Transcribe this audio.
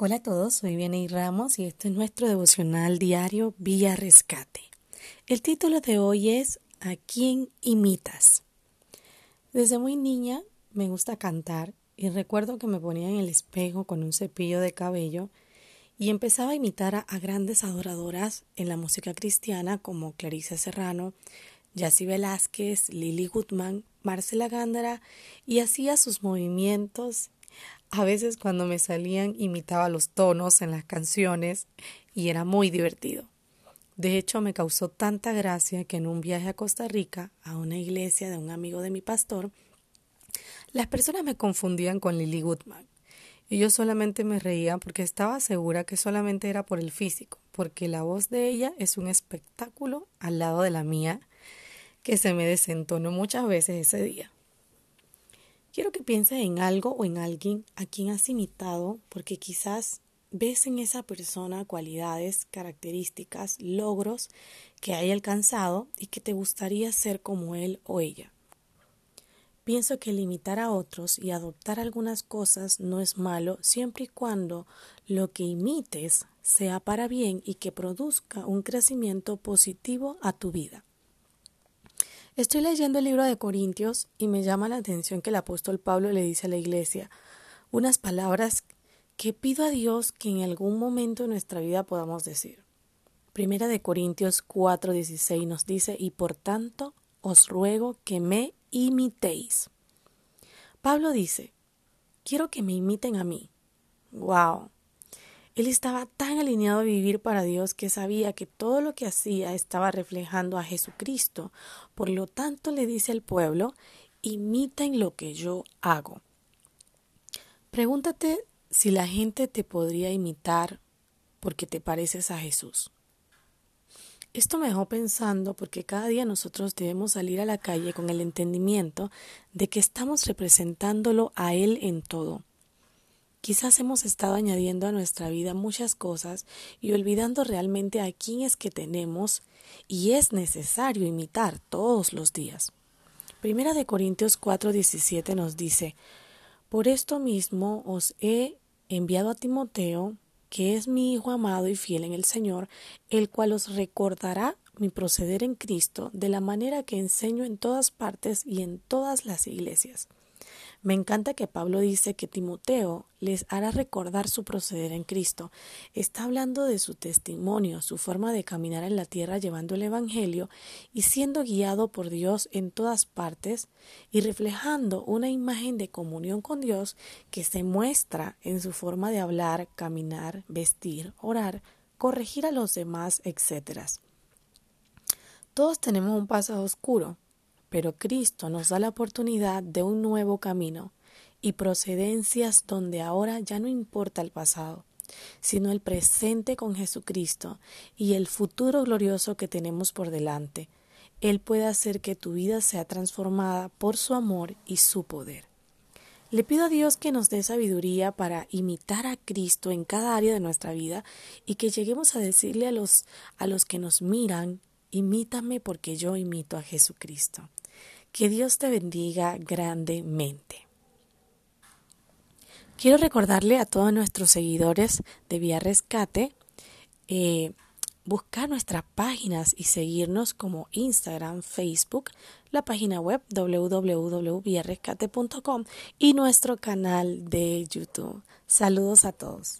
Hola a todos, soy Vianey Ramos y este es nuestro devocional diario Villa Rescate. El título de hoy es ¿A quién imitas? Desde muy niña me gusta cantar y recuerdo que me ponía en el espejo con un cepillo de cabello y empezaba a imitar a, grandes adoradoras en la música cristiana como Clarice Serrano, Yassi Velázquez, Lily Goodman, Marcela Gándara y hacía sus movimientos a veces cuando me salían imitaba los tonos en las canciones y era muy divertido. De hecho, me causó tanta gracia que en un viaje a Costa Rica, a una iglesia de un amigo de mi pastor, las personas me confundían con Lily Goodman. Y yo solamente me reía porque estaba segura que solamente era por el físico, porque la voz de ella es un espectáculo al lado de la mía que se me desentonó muchas veces ese día. Quiero que pienses en algo o en alguien a quien has imitado porque quizás ves en esa persona cualidades, características, logros que haya alcanzado y que te gustaría ser como él o ella. Pienso que limitar a otros y adoptar algunas cosas no es malo siempre y cuando lo que imites sea para bien y que produzca un crecimiento positivo a tu vida. Estoy leyendo el libro de Corintios y me llama la atención que el apóstol Pablo le dice a la iglesia unas palabras que pido a Dios que en algún momento de nuestra vida podamos decir. Primera de Corintios 4:16 nos dice, y por tanto os ruego que me imitéis. Pablo dice, quiero que me imiten a mí. ¡Wow! Él estaba tan alineado a vivir para Dios que sabía que todo lo que hacía estaba reflejando a Jesucristo. Por lo tanto le dice al pueblo, imiten lo que yo hago. Pregúntate si la gente te podría imitar porque te pareces a Jesús. Esto me dejó pensando porque cada día nosotros debemos salir a la calle con el entendimiento de que estamos representándolo a Él en todo. Quizás hemos estado añadiendo a nuestra vida muchas cosas y olvidando realmente a quién es que tenemos y es necesario imitar todos los días. Primera de Corintios 4:17 nos dice, Por esto mismo os he enviado a Timoteo, que es mi hijo amado y fiel en el Señor, el cual os recordará mi proceder en Cristo de la manera que enseño en todas partes y en todas las iglesias me encanta que Pablo dice que Timoteo les hará recordar su proceder en Cristo. Está hablando de su testimonio, su forma de caminar en la tierra llevando el Evangelio y siendo guiado por Dios en todas partes y reflejando una imagen de comunión con Dios que se muestra en su forma de hablar, caminar, vestir, orar, corregir a los demás, etc. Todos tenemos un pasado oscuro, pero Cristo nos da la oportunidad de un nuevo camino y procedencias donde ahora ya no importa el pasado, sino el presente con Jesucristo y el futuro glorioso que tenemos por delante. Él puede hacer que tu vida sea transformada por su amor y su poder. Le pido a Dios que nos dé sabiduría para imitar a Cristo en cada área de nuestra vida y que lleguemos a decirle a los, a los que nos miran, imítame porque yo imito a Jesucristo. Que Dios te bendiga grandemente. Quiero recordarle a todos nuestros seguidores de Vía Rescate eh, buscar nuestras páginas y seguirnos como Instagram, Facebook, la página web www.viarescate.com y nuestro canal de YouTube. Saludos a todos.